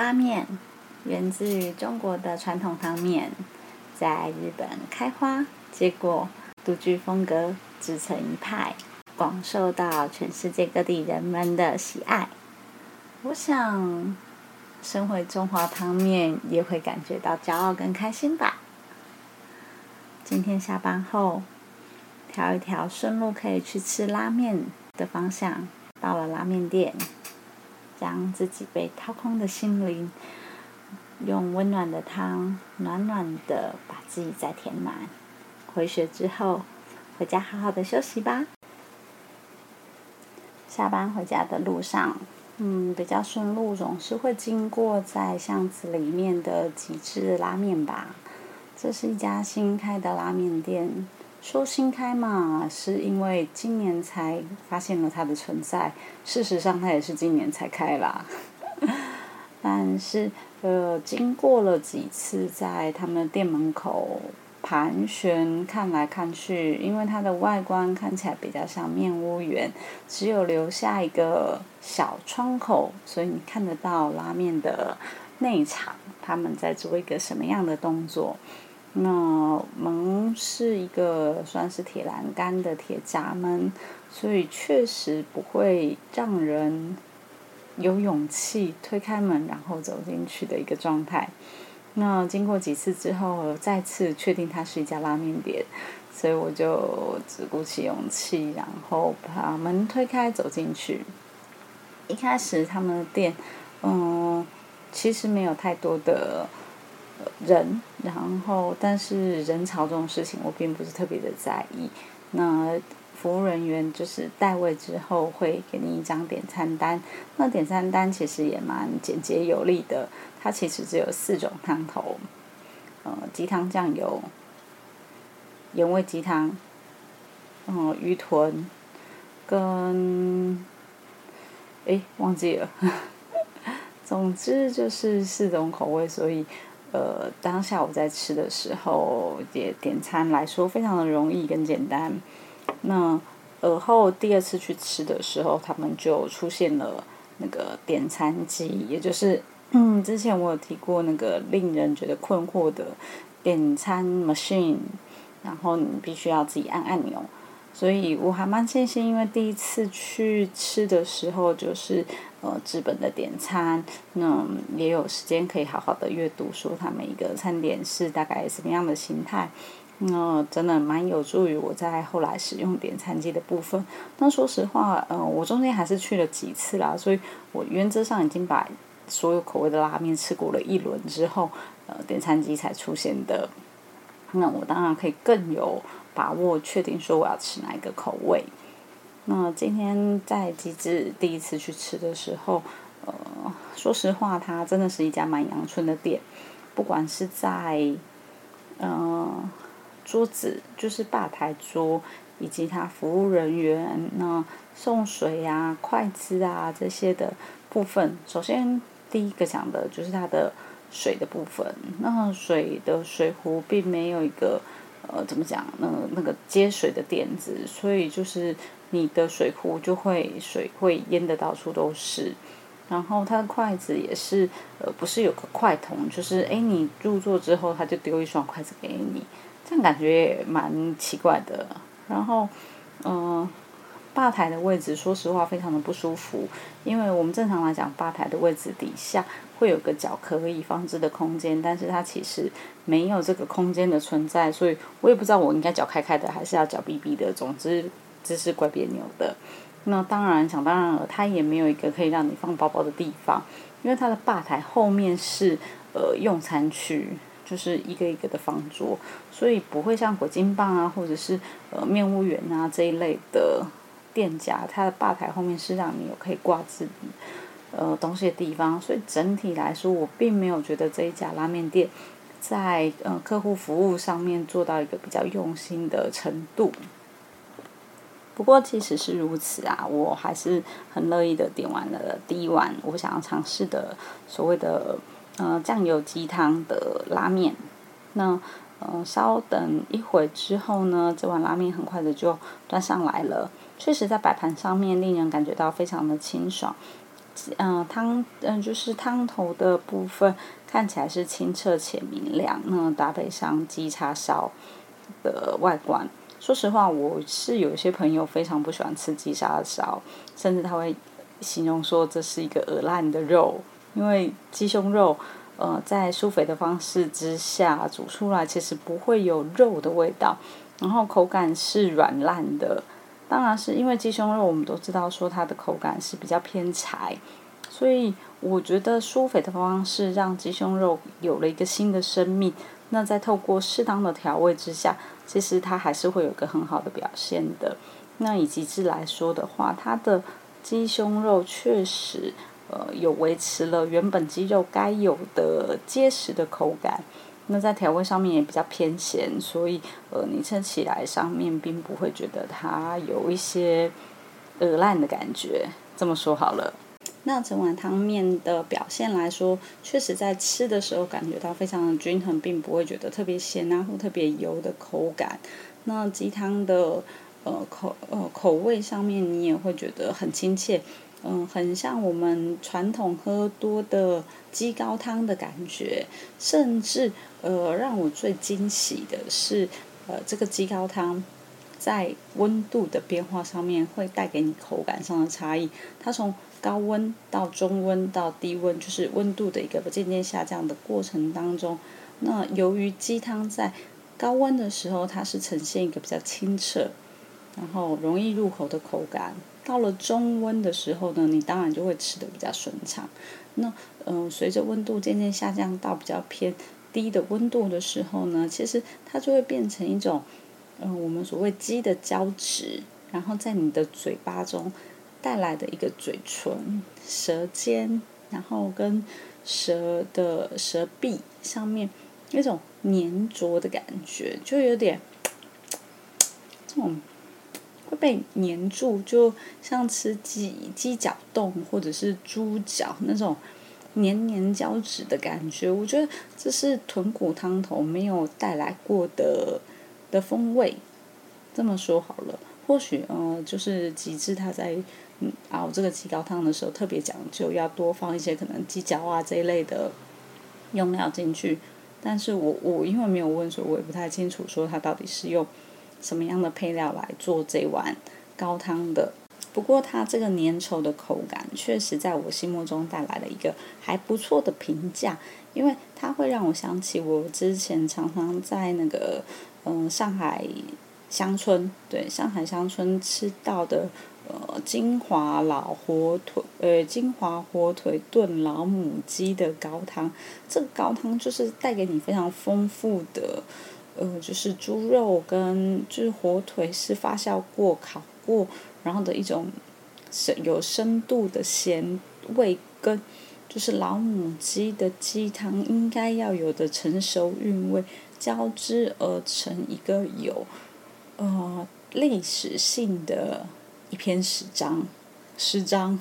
发面源自于中国的传统汤面，在日本开花结果，独具风格，自成一派，广受到全世界各地人们的喜爱。我想，身为中华汤面，也会感觉到骄傲跟开心吧。今天下班后，挑一条顺路可以去吃拉面的方向，到了拉面店。将自己被掏空的心灵，用温暖的汤，暖暖的把自己再填满。回血之后，回家好好的休息吧。下班回家的路上，嗯，比较顺路，总是会经过在巷子里面的极致拉面吧。这是一家新开的拉面店。说新开嘛，是因为今年才发现了它的存在。事实上，它也是今年才开啦。但是，呃，经过了几次在他们店门口盘旋看来看去，因为它的外观看起来比较像面屋园，只有留下一个小窗口，所以你看得到拉面的内场，他们在做一个什么样的动作。那门是一个算是铁栏杆的铁闸门，所以确实不会让人有勇气推开门然后走进去的一个状态。那经过几次之后，再次确定它是一家拉面店，所以我就只鼓起勇气，然后把门推开走进去。一开始他们的店，嗯，其实没有太多的。人，然后但是人潮这种事情我并不是特别的在意。那服务人员就是代位之后会给你一张点餐单，那点餐单其实也蛮简洁有力的。它其实只有四种汤头，呃，鸡汤酱油、盐味鸡汤、嗯，鱼豚跟，哎，忘记了。总之就是四种口味，所以。呃，当下我在吃的时候，也点餐来说非常的容易跟简单。那而后第二次去吃的时候，他们就出现了那个点餐机，也就是嗯，之前我有提过那个令人觉得困惑的点餐 machine，然后你必须要自己按按钮。所以我还蛮庆幸，因为第一次去吃的时候就是呃日本的点餐，那也有时间可以好好的阅读，说它每一个餐点是大概什么样的形态，那真的蛮有助于我在后来使用点餐机的部分。那说实话，呃，我中间还是去了几次啦，所以我原则上已经把所有口味的拉面吃过了一轮之后，呃，点餐机才出现的。那我当然可以更有。把握确定说我要吃哪一个口味。那今天在机智第一次去吃的时候，呃，说实话，它真的是一家蛮阳春的店。不管是在，呃，桌子就是吧台桌，以及他服务人员那送水啊、筷子啊这些的部分。首先第一个讲的就是它的水的部分。那水的水壶并没有一个。呃，怎么讲？那那个接水的垫子，所以就是你的水壶就会水会淹的到处都是。然后它的筷子也是，呃，不是有个筷筒，就是哎，你入座之后他就丢一双筷子给你，这样感觉也蛮奇怪的。然后，嗯。吧台的位置，说实话非常的不舒服，因为我们正常来讲，吧台的位置底下会有个脚可以放置的空间，但是它其实没有这个空间的存在，所以我也不知道我应该脚开开的，还是要脚闭闭的，总之姿势怪别扭的。那当然，想当然了，它也没有一个可以让你放包包的地方，因为它的吧台后面是呃用餐区，就是一个一个的方桌，所以不会像火金棒啊，或者是呃面务员啊这一类的。店家，它的吧台后面是让你有可以挂自己呃东西的地方，所以整体来说，我并没有觉得这一家拉面店在呃客户服务上面做到一个比较用心的程度。不过即使是如此啊，我还是很乐意的点完了第一碗我想要尝试的所谓的呃酱油鸡汤的拉面。那呃稍等一会之后呢，这碗拉面很快的就端上来了。确实，在摆盘上面令人感觉到非常的清爽，嗯，汤嗯就是汤头的部分看起来是清澈且明亮，那搭配上鸡叉烧的外观。说实话，我是有一些朋友非常不喜欢吃鸡叉烧，甚至他会形容说这是一个鹅烂的肉，因为鸡胸肉呃在疏肥的方式之下煮出来其实不会有肉的味道，然后口感是软烂的。当然是因为鸡胸肉，我们都知道说它的口感是比较偏柴，所以我觉得疏肥的方式让鸡胸肉有了一个新的生命。那在透过适当的调味之下，其实它还是会有个很好的表现的。那以极致来说的话，它的鸡胸肉确实呃有维持了原本鸡肉该有的结实的口感。那在调味上面也比较偏咸，所以呃，你吃起来上面并不会觉得它有一些鹅烂的感觉。这么说好了，那整碗汤面的表现来说，确实在吃的时候感觉到非常的均衡，并不会觉得特别咸啊或特别油的口感。那鸡汤的呃口呃口味上面，你也会觉得很亲切。嗯，很像我们传统喝多的鸡高汤的感觉，甚至呃，让我最惊喜的是，呃，这个鸡高汤在温度的变化上面会带给你口感上的差异。它从高温到中温到低温，就是温度的一个渐渐下降的过程当中，那由于鸡汤在高温的时候，它是呈现一个比较清澈，然后容易入口的口感。到了中温的时候呢，你当然就会吃的比较顺畅。那嗯，随着温度渐渐下降到比较偏低的温度的时候呢，其实它就会变成一种嗯，我们所谓鸡的胶质，然后在你的嘴巴中带来的一个嘴唇、舌尖，然后跟舌的舌壁上面那种粘着的感觉，就有点 这种。会被粘住，就像吃鸡鸡脚冻或者是猪脚那种黏黏胶质的感觉。我觉得这是豚骨汤头没有带来过的的风味。这么说好了，或许呃，就是极致他在熬这个鸡高汤的时候特别讲究，要多放一些可能鸡脚啊这一类的用料进去。但是我我因为没有问，所以我也不太清楚说它到底是用。什么样的配料来做这碗高汤的？不过它这个粘稠的口感，确实在我心目中带来了一个还不错的评价，因为它会让我想起我之前常常在那个嗯上海乡村，对上海乡村吃到的呃金华老火腿，呃金华火腿炖老母鸡的高汤，这个高汤就是带给你非常丰富的。呃，就是猪肉跟就是火腿是发酵过、烤过，然后的一种深有深度的咸味，跟就是老母鸡的鸡汤应该要有的成熟韵味交织而成一个有呃历史性的一篇史章，诗章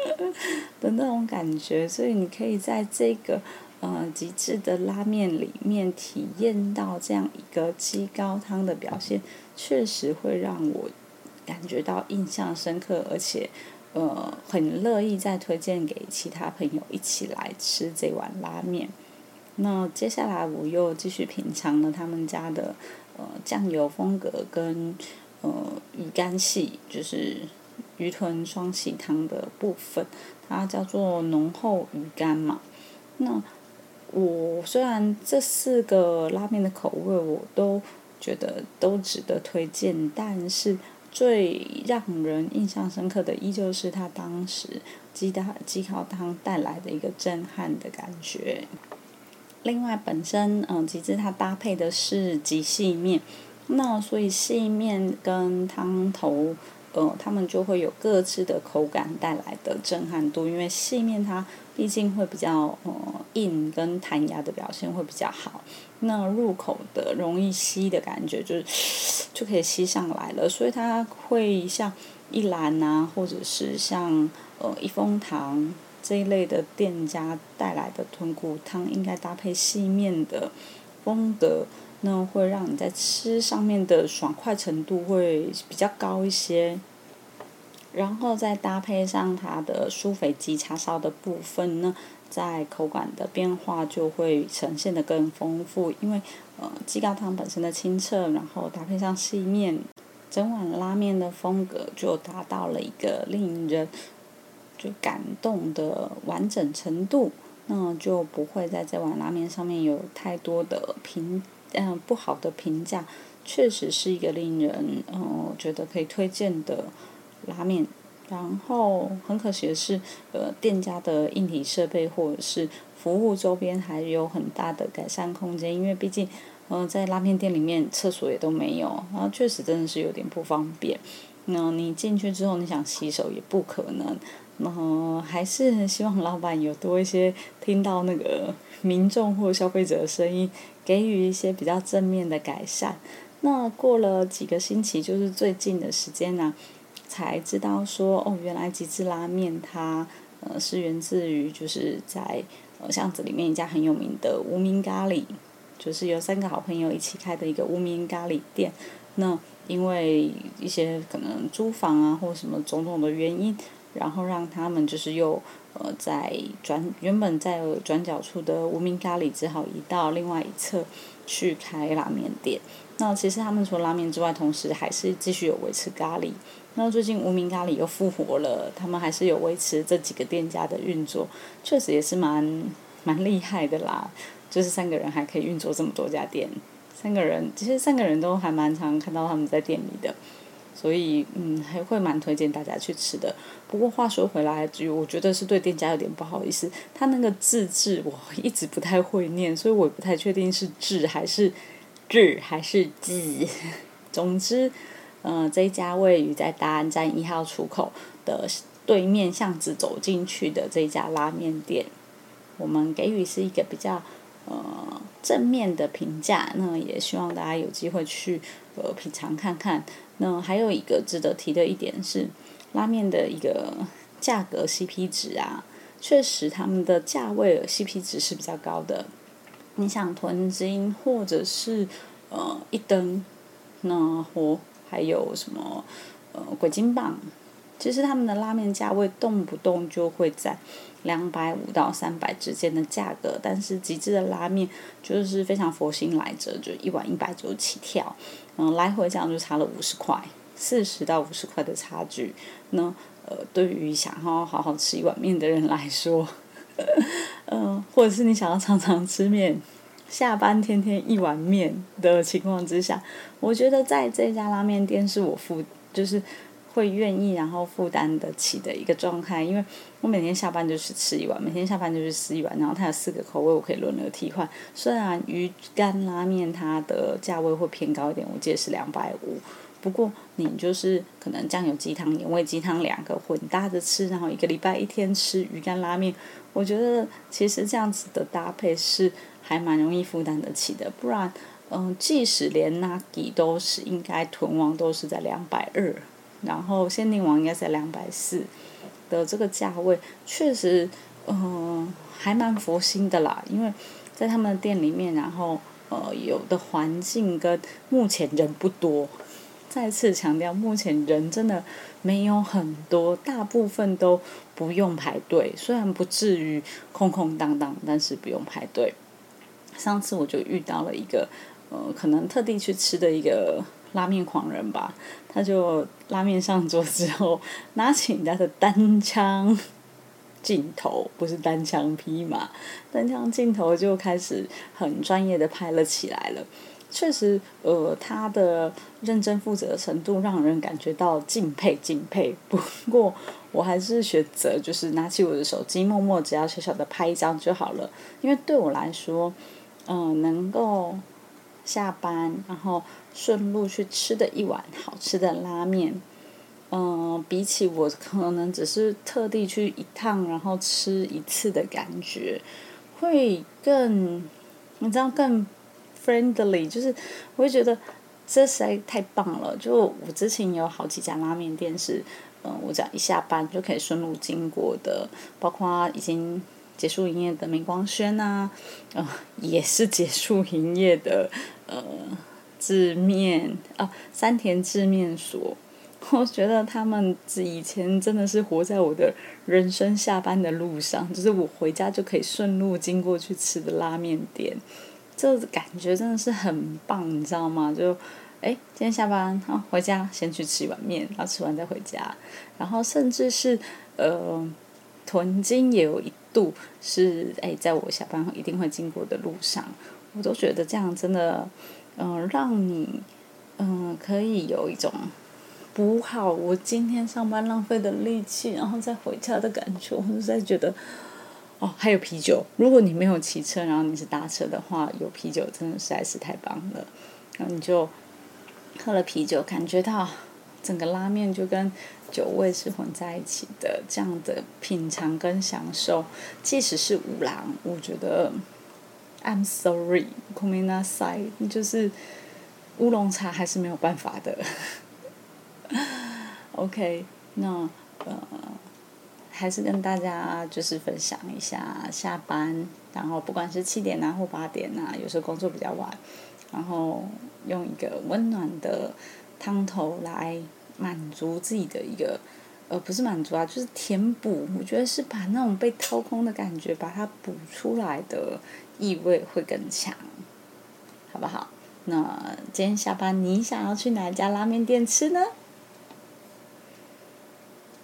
的那种感觉，所以你可以在这个。呃，极致的拉面里面体验到这样一个鸡高汤的表现，确实会让我感觉到印象深刻，而且呃很乐意再推荐给其他朋友一起来吃这碗拉面。那接下来我又继续品尝了他们家的呃酱油风格跟呃鱼干系，就是鱼豚双喜汤的部分，它叫做浓厚鱼干嘛，那。我虽然这四个拉面的口味我都觉得都值得推荐，但是最让人印象深刻的依旧是它当时鸡大鸡烤汤带来的一个震撼的感觉。另外，本身嗯，其实它搭配的是极细面，那所以细面跟汤头。呃，他们就会有各自的口感带来的震撼度，因为细面它毕竟会比较呃硬跟弹牙的表现会比较好，那入口的容易吸的感觉就是就可以吸上来了，所以它会像一兰啊，或者是像呃一风堂这一类的店家带来的豚骨汤，应该搭配细面的风格。那会让你在吃上面的爽快程度会比较高一些，然后再搭配上它的酥肥鸡叉烧的部分呢，在口感的变化就会呈现的更丰富，因为呃鸡高汤本身的清澈，然后搭配上细面，整碗拉面的风格就达到了一个令人就感动的完整程度，那就不会在这碗拉面上面有太多的评嗯不好的评价，确实是一个令人嗯觉得可以推荐的。拉面，然后很可惜的是，呃，店家的硬体设备或者是服务周边还有很大的改善空间，因为毕竟，呃，在拉面店里面厕所也都没有，然后确实真的是有点不方便。那你进去之后，你想洗手也不可能。那还是希望老板有多一些听到那个民众或消费者的声音，给予一些比较正面的改善。那过了几个星期，就是最近的时间呢。才知道说哦，原来极致拉面它呃是源自于就是在呃巷子里面一家很有名的无名咖喱，就是有三个好朋友一起开的一个无名咖喱店。那因为一些可能租房啊或什么种种的原因，然后让他们就是又呃在转原本在转角处的无名咖喱只好移到另外一侧去开拉面店。那其实他们除了拉面之外，同时还是继续有维持咖喱。那最近无名咖喱又复活了，他们还是有维持这几个店家的运作，确实也是蛮蛮厉害的啦。就是三个人还可以运作这么多家店，三个人其实三个人都还蛮常看到他们在店里的，所以嗯还会蛮推荐大家去吃的。不过话说回来，就我觉得是对店家有点不好意思，他那个字字我 一直不太会念，所以我也不太确定是字还是字还是字。总之。嗯，这一家位于在大安站一号出口的对面巷子走进去的这一家拉面店，我们给予是一个比较呃正面的评价。那也希望大家有机会去呃品尝看看。那还有一个值得提的一点是，拉面的一个价格 CP 值啊，确实他们的价位 CP 值是比较高的。你想囤金或者是呃一灯，那或还有什么呃鬼金棒，其实他们的拉面价位动不动就会在两百五到三百之间的价格，但是极致的拉面就是非常佛心来着，就一碗一百九起跳，嗯，来回这样就差了五十块，四十到五十块的差距。那呃，对于想要好好吃一碗面的人来说，嗯，或者是你想要常常吃面。下班天天一碗面的情况之下，我觉得在这家拉面店是我负就是会愿意然后负担得起的一个状态，因为我每天下班就是吃一碗，每天下班就是吃一碗，然后它有四个口味，我可以轮流替换。虽然鱼干拉面它的价位会偏高一点，我记得是两百五，不过你就是可能酱油鸡汤、盐味鸡汤两个混搭着吃，然后一个礼拜一天吃鱼干拉面，我觉得其实这样子的搭配是。还蛮容易负担得起的，不然，嗯，即使连 Nagi 都是应该囤王都是在两百二，然后限定王应该在两百四的这个价位，确实，嗯，还蛮佛心的啦。因为在他们的店里面，然后呃，有的环境跟目前人不多，再次强调，目前人真的没有很多，大部分都不用排队，虽然不至于空空荡荡，但是不用排队。上次我就遇到了一个，呃，可能特地去吃的一个拉面狂人吧。他就拉面上桌之后，拿起人家的单枪 镜头，不是单枪匹马，单枪镜头就开始很专业的拍了起来了。确实，呃，他的认真负责程度让人感觉到敬佩敬佩。不过，我还是选择就是拿起我的手机，默默只要小小的拍一张就好了，因为对我来说。嗯，能够下班然后顺路去吃的一碗好吃的拉面，嗯，比起我可能只是特地去一趟然后吃一次的感觉，会更，你知道更 friendly，就是我会觉得这实在太棒了。就我之前有好几家拉面店是，嗯，我只要一下班就可以顺路经过的，包括已经。结束营业的明光轩呐，呃，也是结束营业的呃，制面啊，三田制面所，我觉得他们以前真的是活在我的人生下班的路上，就是我回家就可以顺路经过去吃的拉面店，这感觉真的是很棒，你知道吗？就，哎，今天下班啊，回家先去吃一碗面，然后吃完再回家，然后甚至是呃，屯金也有一度是哎，在我下班后一定会经过的路上，我都觉得这样真的，嗯，让你嗯可以有一种。补好我今天上班浪费的力气，然后再回家的感觉，我就在觉得，哦，还有啤酒。如果你没有骑车，然后你是搭车的话，有啤酒真的实在是太棒了。然后你就喝了啤酒，感觉到整个拉面就跟酒味是混在一起的，这样的品尝跟享受，即使是五郎，我觉得，I'm sorry，孔明那塞，就是乌龙茶还是没有办法的。OK，那呃，还是跟大家就是分享一下下班，然后不管是七点啊或八点啊，有时候工作比较晚，然后用一个温暖的汤头来满足自己的一个，呃，不是满足啊，就是填补。我觉得是把那种被掏空的感觉，把它补出来的意味会更强，好不好？那今天下班你想要去哪家拉面店吃呢？